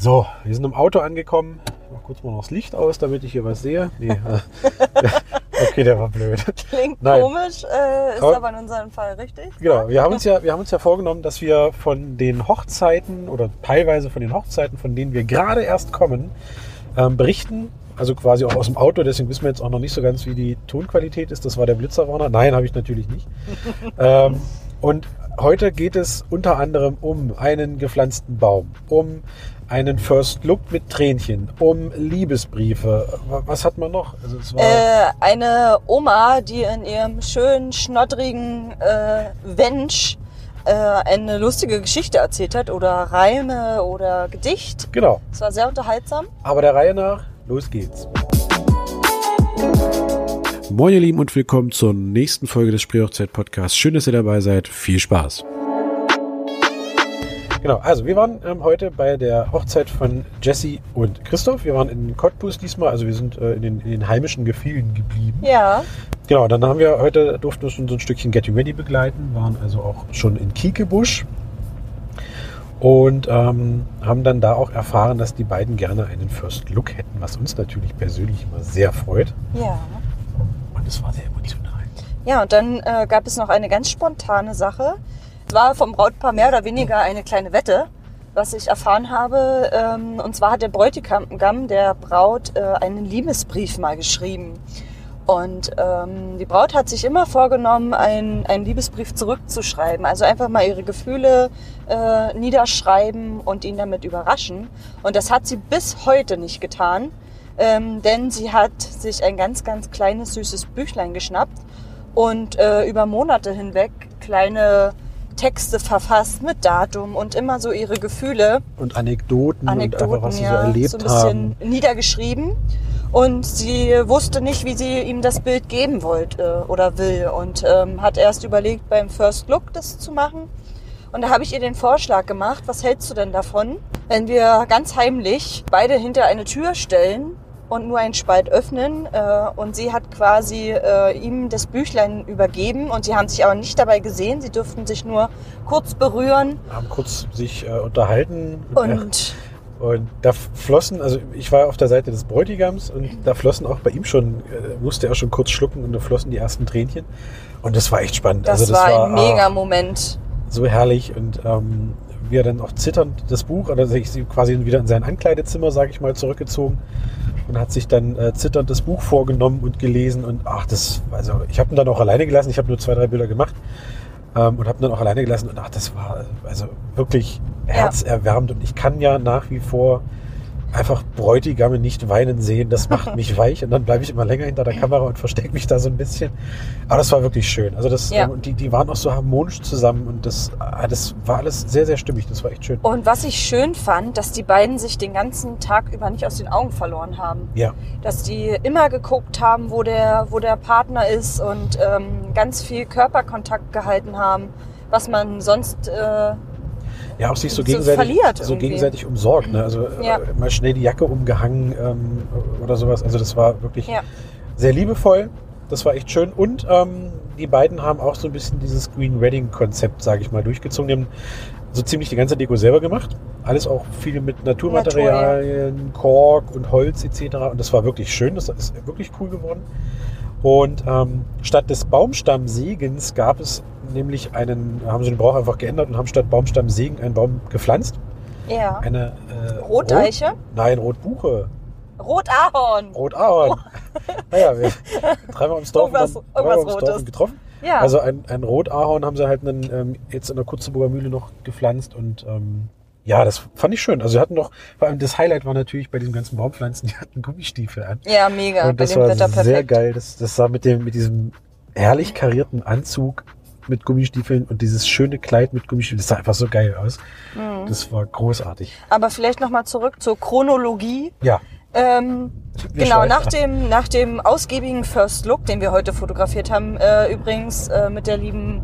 So, wir sind im Auto angekommen. Ich mach kurz mal noch das Licht aus, damit ich hier was sehe. Nee, äh, okay, der war blöd. Klingt Nein. komisch, äh, ist Aber- aber in unserem Fall richtig. Genau, wir haben, uns ja, wir haben uns ja vorgenommen, dass wir von den Hochzeiten oder teilweise von den Hochzeiten, von denen wir gerade erst kommen, ähm, berichten. Also quasi auch aus dem Auto, deswegen wissen wir jetzt auch noch nicht so ganz, wie die Tonqualität ist. Das war der Blitzerwarner. Nein, habe ich natürlich nicht. ähm, und heute geht es unter anderem um einen gepflanzten Baum, um einen First Look mit Tränchen, um Liebesbriefe. Wa- Was hat man noch? Also es war Äh, eine Oma, die in ihrem schönen, schnoddrigen äh, Wensch äh, eine lustige Geschichte erzählt hat oder Reime oder Gedicht. genau. Es war sehr unterhaltsam. Aber der Reihe nach, los geht's. Moin ihr Lieben und willkommen zur nächsten Folge des Spreehochzeit Podcasts. Schön, dass ihr dabei seid. Viel Spaß. Genau, also wir waren ähm, heute bei der Hochzeit von Jesse und Christoph. Wir waren in Cottbus diesmal, also wir sind äh, in, den, in den heimischen Gefilden geblieben. Ja, Genau, dann haben wir heute, durften wir schon so ein Stückchen Getting Ready begleiten, waren also auch schon in Kiekebusch und ähm, haben dann da auch erfahren, dass die beiden gerne einen First Look hätten, was uns natürlich persönlich immer sehr freut. ja. Und es war sehr emotional. Ja, und dann äh, gab es noch eine ganz spontane Sache. War vom Brautpaar mehr oder weniger eine kleine Wette, was ich erfahren habe. Ähm, und zwar hat der Bräutigam der Braut äh, einen Liebesbrief mal geschrieben. Und ähm, die Braut hat sich immer vorgenommen, einen, einen Liebesbrief zurückzuschreiben. Also einfach mal ihre Gefühle äh, niederschreiben und ihn damit überraschen. Und das hat sie bis heute nicht getan. Ähm, denn sie hat sich ein ganz, ganz kleines, süßes Büchlein geschnappt und äh, über Monate hinweg kleine Texte verfasst mit Datum und immer so ihre Gefühle, Und Anekdoten, und einfach, Anekdoten, was sie ja, so erlebt so ein bisschen haben. niedergeschrieben. Und sie wusste nicht, wie sie ihm das Bild geben wollte oder will und ähm, hat erst überlegt, beim First Look das zu machen. Und da habe ich ihr den Vorschlag gemacht, was hältst du denn davon, wenn wir ganz heimlich beide hinter eine Tür stellen und nur einen Spalt öffnen äh, und sie hat quasi äh, ihm das Büchlein übergeben und sie haben sich aber nicht dabei gesehen, sie durften sich nur kurz berühren Haben kurz sich äh, unterhalten. und Und da flossen, also ich war auf der Seite des Bräutigams und da flossen auch bei ihm schon, musste er schon kurz schlucken und da flossen die ersten Tränchen. Und das war echt spannend. das, also war ein ah, mega Moment. so herrlich und ähm, wie er dann auch zitternd das Buch, oder sich sie quasi wieder in sein Ankleidezimmer, sage ich mal, zurückgezogen und hat sich dann äh, zitternd das Buch vorgenommen und gelesen und ach, das, also ich habe ihn dann auch alleine gelassen, ich habe nur zwei, drei Bilder gemacht ähm, und habe ihn dann auch alleine gelassen und ach, das war also wirklich herzerwärmend. Und ich kann ja nach wie vor einfach Bräutigame nicht weinen sehen, das macht mich weich und dann bleibe ich immer länger hinter der Kamera und verstecke mich da so ein bisschen. Aber das war wirklich schön. Also das, Ja. ähm, die, die waren auch so harmonisch zusammen und das, ah, das war alles sehr, sehr stimmig. Das war echt schön. Und was ich schön fand, dass die beiden sich den ganzen Tag über nicht aus den Augen verloren haben. Ja, Dass die immer geguckt haben, wo der, wo der Partner ist und ähm, ganz viel Körperkontakt gehalten haben, was man sonst äh, ja, auch sich so So gegenseitig, so irgendwie. gegenseitig umsorgt. Ne? Also Ja. äh, mal schnell die Jacke umgehangen ähm, oder sowas. Also das war wirklich ja, sehr liebevoll. Das war echt schön. Und ähm, die beiden haben auch so ein bisschen dieses Green Wedding Konzept, sage ich mal, durchgezogen. Die haben so ziemlich die ganze Deko selber gemacht. Alles auch viel mit Naturmaterialien, Kork und Holz etc. Und das war wirklich schön. Das ist wirklich cool geworden. Und ähm, statt des Baumstammsegens gab es nämlich einen, haben sie den Brauch einfach geändert und haben statt Baumstammsegen einen Baum gepflanzt. ja. Eine äh, Roteiche? Rot, nein, Rotbuche. Rotahorn. Rotahorn. Naja, wir dreimal ums Dorf, und Irgendwas- dann dreimal irgendwas Dorf Rotes. und getroffen. Ja. Also ein, ein Rotahorn haben sie halt einen, ähm, jetzt in der Kutzeburger Mühle noch gepflanzt und ähm, ja, das fand ich schön. Also sie hatten noch, vor allem das Highlight war natürlich bei diesen ganzen Baumpflanzen, die hatten Gummistiefel an. ja, mega. und das war Wetter sehr perfekt. geil. Das, das sah mit dem, mit diesem herrlich karierten Anzug mit Gummistiefeln und dieses schöne Kleid mit Gummistiefeln, das sah einfach so geil aus. Mhm. Das war großartig. Aber vielleicht nochmal zurück zur Chronologie. Ja. Ähm, wir genau, nach dem, nach dem ausgiebigen First Look, den wir heute fotografiert haben, äh, übrigens äh, mit der lieben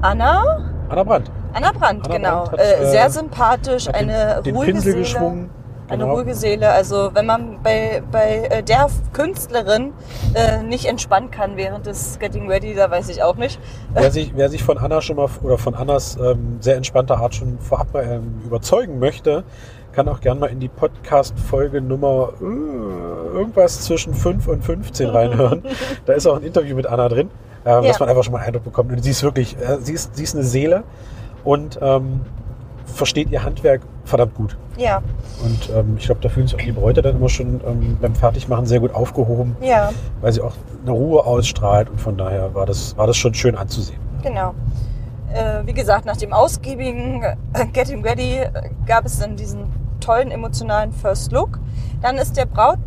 Anna. Anna Brandt. Anna Brandt, Anna genau. Brandt hat, äh, äh, sehr sympathisch, Hat eine den, den ruhige Pinsel Seele. geschwungen. Eine Genau. ruhige Seele. Also wenn man bei, bei äh, der Künstlerin äh, nicht entspannen kann während des Getting Ready, da weiß ich auch nicht. Wer sich, wer sich von Anna schon mal oder von Annas ähm, sehr entspannter Art schon vorab ähm, überzeugen möchte, kann auch gern mal in die Podcast-Folge Nummer äh, irgendwas zwischen 5 und 15 reinhören. da ist auch ein Interview mit Anna drin, ähm, Ja. dass man einfach schon mal einen Eindruck bekommt. Und sie ist wirklich, äh, sie, ist, sie ist eine Seele und ähm, versteht ihr Handwerk verdammt gut. Ja, Und ähm, ich glaube, da fühlen sich auch die Bräute dann immer schon ähm, beim Fertigmachen sehr gut aufgehoben, ja, weil sie auch eine Ruhe ausstrahlt und von daher war das, war das schon schön anzusehen. genau. Äh, wie gesagt, nach dem ausgiebigen äh, Getting Ready gab es dann diesen tollen emotionalen First Look. Dann ist der Braut,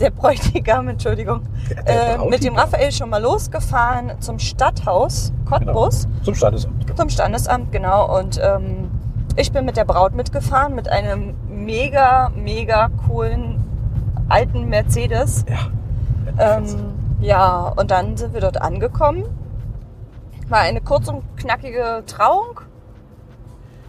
der Bräutigam, Entschuldigung, Der äh, mit dem. Raphael schon mal losgefahren zum Stadthaus Cottbus. Zum Standesamt. genau. Zum Standesamt, genau. Und ähm, ich bin mit der Braut mitgefahren, mit einem mega, mega coolen alten Mercedes. Ja. Ähm, ja, und dann sind wir dort angekommen. War eine kurz und knackige Trauung.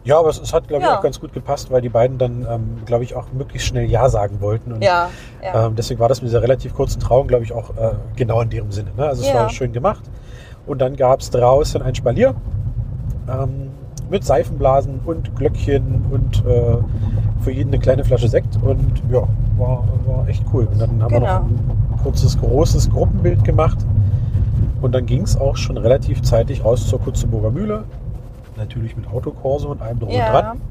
Ja, aber es, es hat, glaube ich, Ja. auch ganz gut gepasst, weil die beiden dann, ähm, glaube ich, auch möglichst schnell Ja sagen wollten. Und, Ja, ja. ähm, deswegen war das mit dieser relativ kurzen Trauung, glaube ich, auch äh, genau in dem Sinne. Ne? Also es Ja. war schön gemacht. Und dann gab es draußen ein Spalier ähm, mit Seifenblasen und Glöckchen und äh, für jeden eine kleine Flasche Sekt. Und ja, war, war echt cool. Und dann haben wir Genau. noch ein kurzes, großes Gruppenbild gemacht. Und dann ging es auch schon relativ zeitig raus zur Kutzeburger Mühle. Natürlich mit Autokorso und allem drum und ja. dran.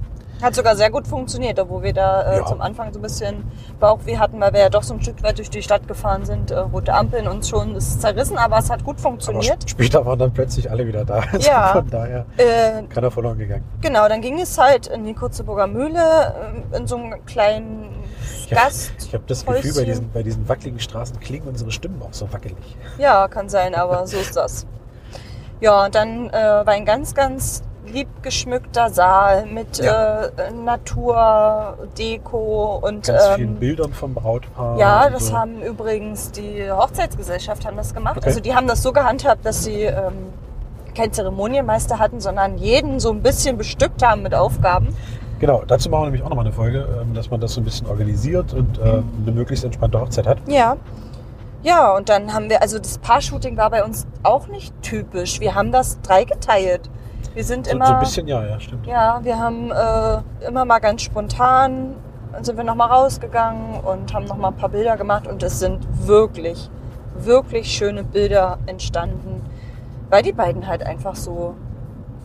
Hat sogar sehr gut funktioniert, obwohl wir da äh, Ja. zum Anfang so ein bisschen Bauchweh hatten, weil wir ja doch so ein Stück weit durch die Stadt gefahren sind. Äh, rote Ampeln uns schon ist zerrissen, aber es hat gut Aber funktioniert. sp- später waren dann plötzlich alle wieder da. Also Ja. Von daher Äh, keiner verloren gegangen. genau, dann ging es halt in die Kutzeburger Mühle, äh, in so einem kleinen Ich hab- Gast. Ich habe das Gefühl, bei diesen, bei diesen wackeligen Straßen klingen unsere Stimmen auch so wackelig. Ja, kann sein, aber so ist das. Ja, und dann äh, war ein ganz, ganz lieb geschmückter Saal mit Ja. äh, Natur, Deko und Ganz ähm, vielen Bildern vom Brautpaar. Ja, das so. haben übrigens die Hochzeitsgesellschaft haben das gemacht. Okay. Also die haben das so gehandhabt, dass sie ähm, keinen Zeremonienmeister hatten, sondern jeden so ein bisschen bestückt haben mit Aufgaben. Genau, dazu machen wir nämlich auch nochmal eine Folge, ähm, dass man das so ein bisschen organisiert und äh, Mhm. eine möglichst entspannte Hochzeit hat. Ja. Ja, und dann haben wir, also das Paar-Shooting war bei uns auch nicht typisch. Wir haben das dreigeteilt. Wir sind So, immer. so ein bisschen, ja, ja, stimmt. Ja, wir haben äh, immer mal ganz spontan, dann sind wir nochmal rausgegangen und haben nochmal ein paar Bilder gemacht und es sind wirklich, wirklich schöne Bilder entstanden, weil die beiden halt einfach so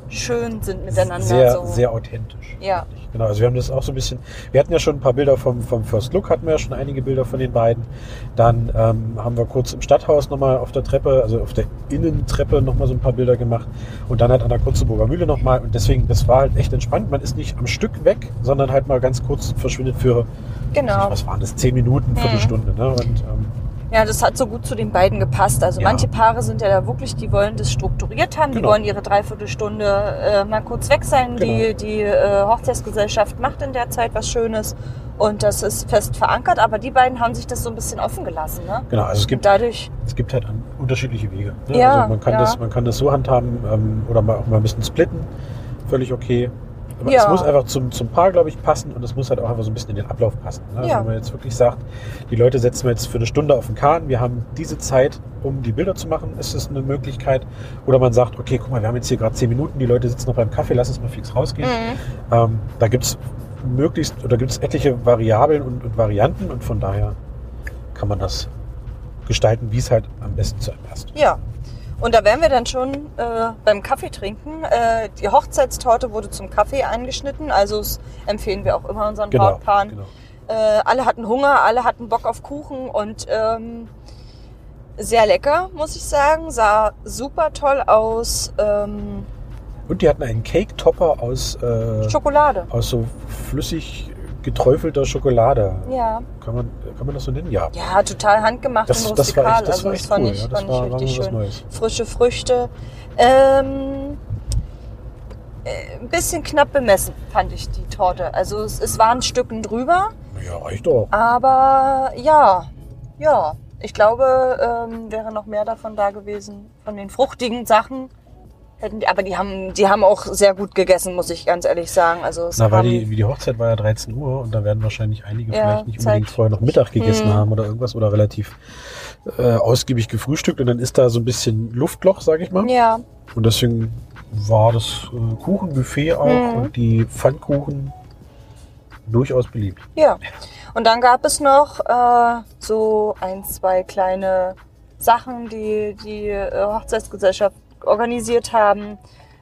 schön sind miteinander. Sehr, so. sehr authentisch. Ja. Genau, also wir haben das auch so ein bisschen, wir hatten ja schon ein paar Bilder vom, vom First Look, hatten wir ja schon einige Bilder von den beiden. Dann ähm, haben wir kurz im Stadthaus nochmal auf der Treppe, also auf der Innentreppe nochmal so ein paar Bilder gemacht und dann halt an der Kutzeburger Mühle nochmal und deswegen, das war halt echt entspannt. Man ist nicht am Stück weg, sondern halt mal ganz kurz verschwindet für, Genau. was waren das, zehn Minuten, Viertelstunde. Ne? Und ähm, Ja, das hat so gut zu den beiden gepasst. Also Ja. manche Paare sind ja da wirklich, die wollen das strukturiert haben, die Genau. wollen ihre Dreiviertelstunde äh, mal kurz weg sein. Die, Genau. die äh, Hochzeitsgesellschaft macht in der Zeit was Schönes und das ist fest verankert, aber die beiden haben sich das so ein bisschen offen gelassen. Ne? genau, also es Und gibt dadurch, es gibt halt unterschiedliche Wege. Ne? Ja, also man kann, ja. das, man kann das so handhaben ähm, oder mal, auch mal ein bisschen splitten. Völlig okay. Aber Ja. es muss einfach zum, zum Paar, glaube ich, passen und es muss halt auch einfach so ein bisschen in den Ablauf passen. Ne? Also Ja. Wenn man jetzt wirklich sagt, die Leute setzen wir jetzt für eine Stunde auf den Kahn, wir haben diese Zeit, um die Bilder zu machen, ist das eine Möglichkeit. Oder man sagt, okay, guck mal, wir haben jetzt hier gerade zehn Minuten, die Leute sitzen noch beim Kaffee, lass uns mal fix rausgehen. Mhm. Ähm, da gibt es möglichst oder gibt es etliche Variablen und, und Varianten und von daher kann man das gestalten, wie es halt am besten zu einem passt. ja. Und da wären wir dann schon äh, beim Kaffee trinken. Äh, die Hochzeitstorte wurde zum Kaffee eingeschnitten, also empfehlen wir auch immer unseren Brautpaaren. genau. Äh, alle hatten Hunger, alle hatten Bock auf Kuchen und ähm, sehr lecker, muss ich sagen. Sah super toll aus. Ähm, Und die hatten einen Cake-Topper aus, äh, Schokolade. aus so flüssig geträufelter Schokolade. Ja. Kann man, kann man das so nennen? Ja. Ja, total handgemacht Das, und das war rustikal. echt, das also war das fand cool. ich, ja, das fand war, ich war richtig schön. Neues. Frische Früchte. Ähm, äh, ein bisschen knapp bemessen, fand ich die Torte. Also es, es waren Stücken drüber, Ja, reicht doch. aber ja, ja. Ich glaube, ähm, wäre noch mehr davon da gewesen, von den fruchtigen Sachen. Aber die haben, die haben auch sehr gut gegessen, muss ich ganz ehrlich sagen. Also Na, weil die, wie die Hochzeit war ja 13 Uhr und da werden wahrscheinlich einige Ja, vielleicht nicht Zeit. unbedingt vorher noch Mittag gegessen Mhm. haben oder irgendwas oder relativ äh, ausgiebig gefrühstückt und dann ist da so ein bisschen Luftloch, sage ich mal. ja, Und deswegen war das äh, Kuchenbuffet auch Mhm. und die Pfannkuchen durchaus beliebt. Ja. Und dann gab es noch äh, so ein, zwei kleine Sachen, die die äh, Hochzeitsgesellschaft organisiert haben.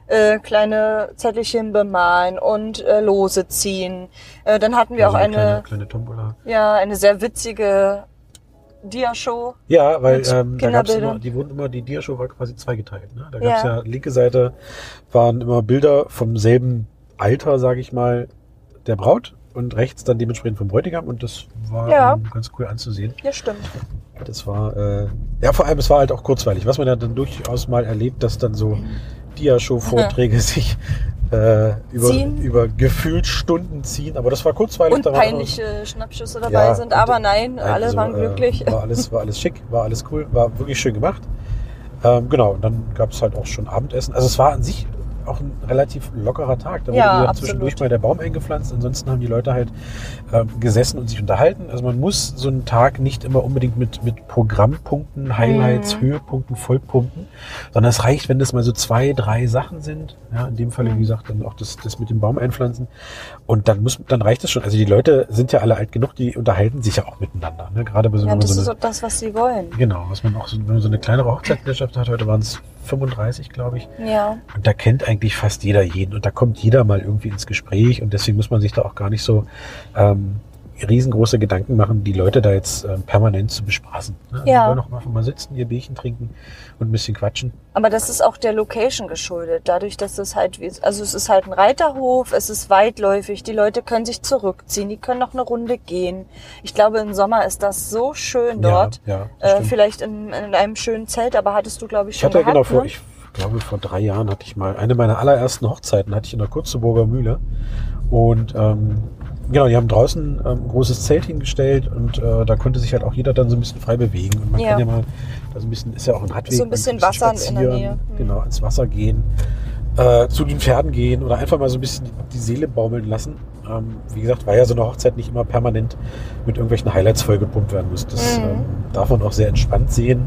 Äh, kleine Zettelchen bemalen und äh, Lose ziehen. Äh, dann hatten wir Also auch eine, kleine, kleine Tombola. ja, eine sehr witzige Dia-Show. Ja, weil ähm, da gab's immer, die wurden immer, die Diashow war quasi zweigeteilt. Ne? Da Ja. gab's ja. linke Seite waren immer Bilder vom selben Alter, sage ich mal, der Braut und rechts dann dementsprechend vom Bräutigam und das war Ja. ähm, ganz cool anzusehen. Ja, stimmt. Das war, äh, ja vor allem, es war halt auch kurzweilig. Was man ja dann durchaus mal erlebt, dass dann so Diashow-Vorträge sich äh, über, Ziehen. über gefühlt Stunden ziehen, aber das war kurzweilig. Und da peinliche Schnappschüsse dabei Ja, sind. Aber nein, Nein, alle also, waren äh, glücklich. War alles, war alles schick, war alles cool, war wirklich schön gemacht. Ähm, genau, und dann gab es halt auch schon Abendessen. Also es war an sich auch ein relativ lockerer Tag. Da wurde Ja, zwischendurch mal der Baum eingepflanzt. Ansonsten haben die Leute halt ähm, gesessen und sich unterhalten. Also man muss so einen Tag nicht immer unbedingt mit, mit Programmpunkten, Highlights, Mhm. Höhepunkten, Vollpunkten, sondern es reicht, wenn das mal so zwei, drei Sachen sind. Ja, in dem Falle, Mhm. wie gesagt, dann auch das, das mit dem Baum einpflanzen. Und dann muss, dann reicht es schon. Also die Leute sind ja alle alt genug, die unterhalten sich ja auch miteinander. Ne? Gerade bei so, Ja, das so ist auch das, was sie wollen. genau, was man auch so, wenn man so eine kleinere Hochzeitsgesellschaft hat, heute waren es 35, glaube ich. Ja. Und da kennt eigentlich fast jeder jeden und da kommt jeder mal irgendwie ins Gespräch und deswegen muss man sich da auch gar nicht so ähm, riesengroße Gedanken machen, die Leute da jetzt ähm, permanent zu bespaßen. Ne? Ja. Die wollen auch einfach mal sitzen, ihr Bierchen trinken und ein bisschen quatschen. Aber das ist auch der Location geschuldet. Dadurch, dass es halt, wie, also es ist halt ein Reiterhof, es ist weitläufig, die Leute können sich zurückziehen, die können noch eine Runde gehen. Ich glaube, im Sommer ist das so schön dort. Ja, ja, äh, vielleicht in, in einem schönen Zelt, aber hattest du, glaube ich, Ich schon hatte gehabt, genau vor, ne? ich glaube vor drei Jahren hatte ich mal eine meiner allerersten Hochzeiten hatte ich in der Kurzeburger Mühle und ähm, genau, die haben draußen ähm, ein großes Zelt hingestellt und äh, da konnte sich halt auch jeder dann so ein bisschen frei bewegen und man Ja. kann ja mal da so ein bisschen ist ja auch ein Radweg, So ein bisschen kann Wasser in der Nähe. Mhm. genau ans Wasser gehen, äh, zu den Pferden gehen oder einfach mal so ein bisschen die Seele baumeln lassen. Ähm, wie gesagt, weil ja so eine Hochzeit nicht immer permanent mit irgendwelchen Highlights vollgepumpt werden muss. Das Mhm. ähm, darf man auch sehr entspannt sehen.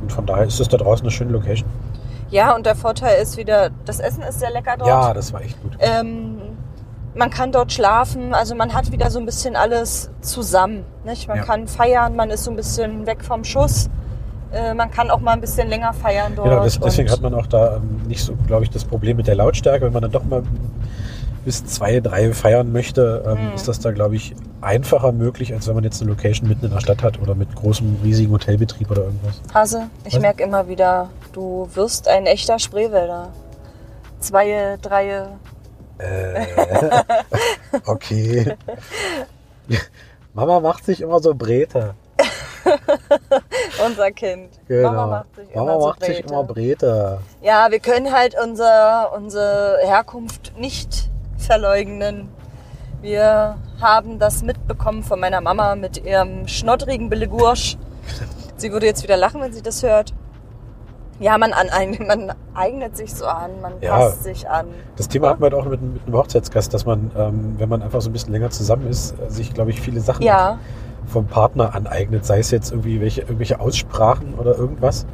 Und von daher ist das da draußen eine schöne Location. Ja, und der Vorteil ist wieder, das Essen ist sehr lecker dort. Ja, das war echt gut. Ähm, man kann dort schlafen, also man hat wieder so ein bisschen alles zusammen. Nicht? Man Ja. kann feiern, man ist so ein bisschen weg vom Schuss. Äh, man kann auch mal ein bisschen länger feiern dort. Genau, das, deswegen hat man auch da ähm, nicht so, glaube ich, das Problem mit der Lautstärke. Wenn man dann doch mal bis zwei, drei feiern möchte, ähm, Mhm. ist das da, glaube ich, einfacher möglich, als wenn man jetzt eine Location mitten in der Stadt hat oder mit großem, riesigen Hotelbetrieb oder irgendwas. Hase, ich merke immer wieder, du wirst ein echter Spreewälder. Zwei, drei. Äh, okay. Mama macht sich immer so Brete. Unser Kind. Genau. Mama macht sich Mama immer so macht sich Brete. immer Brete. Ja, wir können halt unser, unsere Herkunft nicht verleugnen. Wir haben das mitbekommen von meiner Mama mit ihrem schnoddrigen Belegursch. Sie würde jetzt wieder lachen, wenn sie das hört. Ja, man, an, man eignet sich so an, man Ja. passt sich an. Das Thema hatten wir halt auch mit, mit einem Hochzeitsgast, dass man, ähm, wenn man einfach so ein bisschen länger zusammen ist, sich, glaube ich, viele Sachen Ja, vom Partner aneignet, sei es jetzt irgendwie welche, irgendwelche Aussprachen oder irgendwas.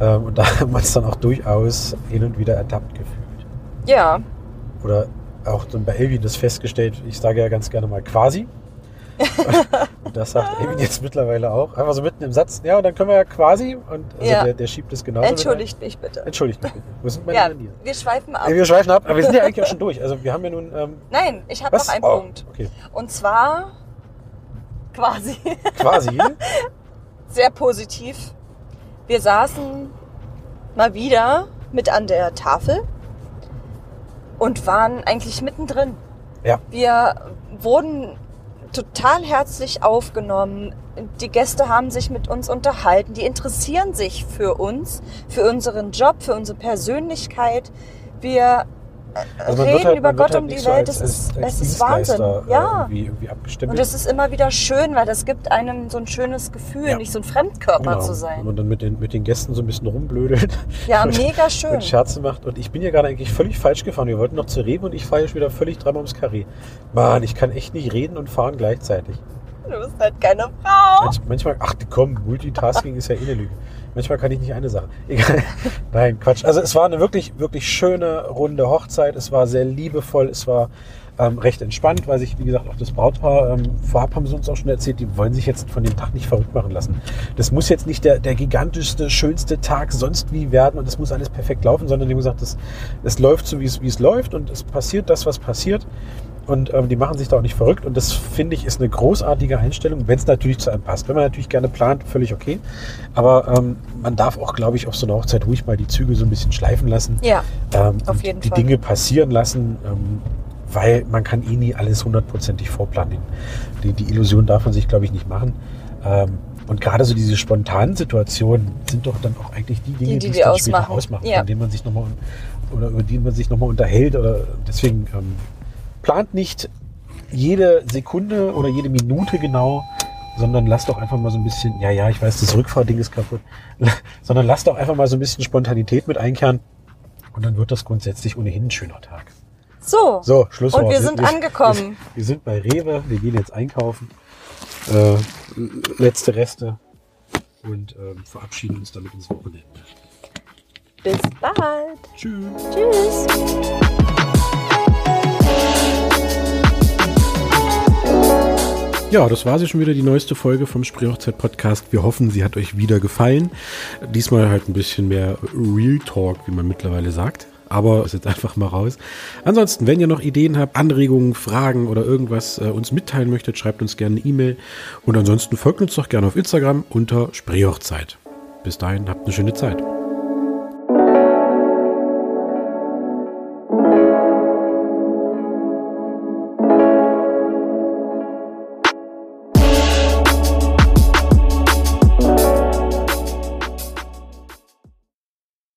Ähm, und da haben wir uns dann auch durchaus hin und wieder ertappt gefühlt. ja, Oder auch dann bei Elvin das festgestellt, ich sage ja ganz gerne mal quasi. das sagt Elvin jetzt mittlerweile auch. Einfach so mitten im Satz, ja, und dann können wir ja quasi. Und also Ja. der, der schiebt es genauso. entschuldigt mich bitte. Entschuldigt mich bitte. Wo sind meine Ja, Manieren? wir schweifen ab. Wir schweifen ab, aber wir sind ja eigentlich auch schon durch. Also wir haben ja nun. Ähm, Nein, ich habe noch einen Oh, Punkt. Okay. Und zwar quasi Quasi. sehr positiv. Wir saßen mal wieder mit an der Tafel und waren eigentlich mittendrin. Ja. Wir wurden total herzlich aufgenommen. Die Gäste haben sich mit uns unterhalten. Die interessieren sich für uns, für unseren Job, für unsere Persönlichkeit. Wir Also reden halt, über Gott halt um die nicht so Welt. als, Das ist, als, als es ist Wahnsinn. Ja. irgendwie, irgendwie abgestimmt. Und das ist immer wieder schön, weil das gibt einem so ein schönes Gefühl, Ja. nicht so ein Fremdkörper Genau. zu Wenn sein. man dann mit den, mit den Gästen so ein bisschen rumblödelt Ja, und, mega schön. und Scherze macht. Und ich bin ja gerade eigentlich völlig falsch gefahren. Wir wollten noch zu Rewe und ich fahre jetzt wieder völlig dreimal ums Karree. Mann, ich kann echt nicht reden und fahren gleichzeitig. Du bist halt keine Frau. Manch, manchmal, ach komm, Multitasking ist ja eh eine Lüge. Manchmal kann ich nicht eine Sache. Egal. Nein, Quatsch. Also es war eine wirklich, wirklich schöne, runde Hochzeit. Es war sehr liebevoll. Es war ähm, recht entspannt, weil sich, wie gesagt, auch das Brautpaar, ähm, vorab haben sie uns auch schon erzählt, die wollen sich jetzt von dem Tag nicht verrückt machen lassen. Das muss jetzt nicht der, der gigantischste, schönste Tag sonst wie werden und es muss alles perfekt laufen, sondern die haben gesagt, es, läuft so, wie es läuft und es passiert das, was passiert. Und ähm, die machen sich da auch nicht verrückt. Und das finde ich ist eine großartige Einstellung, wenn es natürlich zu einem passt. Wenn man natürlich gerne plant, völlig okay. Aber ähm, man darf auch, glaube ich, auf so einer Hochzeit ruhig mal die Züge so ein bisschen schleifen lassen. Ja, ähm, auf jeden die Fall. Dinge passieren lassen, ähm, weil man kann eh nie alles hundertprozentig vorplanen. Die, die Illusion darf man sich, glaube ich, nicht machen. Ähm, und gerade so diese spontanen Situationen sind doch dann auch eigentlich die Dinge, Die, die die, es die dann später ausmachen. ausmachen, Ja. von denen man sich nochmal oder über die man sich nochmal unterhält. Oder deswegen ähm, plant nicht jede Sekunde oder jede Minute genau, sondern lasst doch einfach mal so ein bisschen, ja, ja, ich weiß, das Rückfahrding ist kaputt, sondern lasst doch einfach mal so ein bisschen Spontanität mit einkehren und dann wird das grundsätzlich ohnehin ein schöner Tag. So. So, Schlusswort. Und wir sind angekommen. Wir, wir sind bei Rewe, wir gehen jetzt einkaufen. Äh, letzte Reste und ähm, verabschieden uns damit ins Wochenende. Bis bald. Tschüss. Tschüss. Ja, das war sie schon wieder, die neueste Folge vom Spreehochzeit Podcast. Wir hoffen, sie hat euch wieder gefallen. Diesmal halt ein bisschen mehr Real Talk, wie man mittlerweile sagt. Aber ist jetzt einfach mal raus. Ansonsten, wenn ihr noch Ideen habt, Anregungen, Fragen oder irgendwas äh, uns mitteilen möchtet, schreibt uns gerne eine E-Mail. Und ansonsten folgt uns doch gerne auf Instagram unter Spreehochzeit. Bis dahin, habt eine schöne Zeit.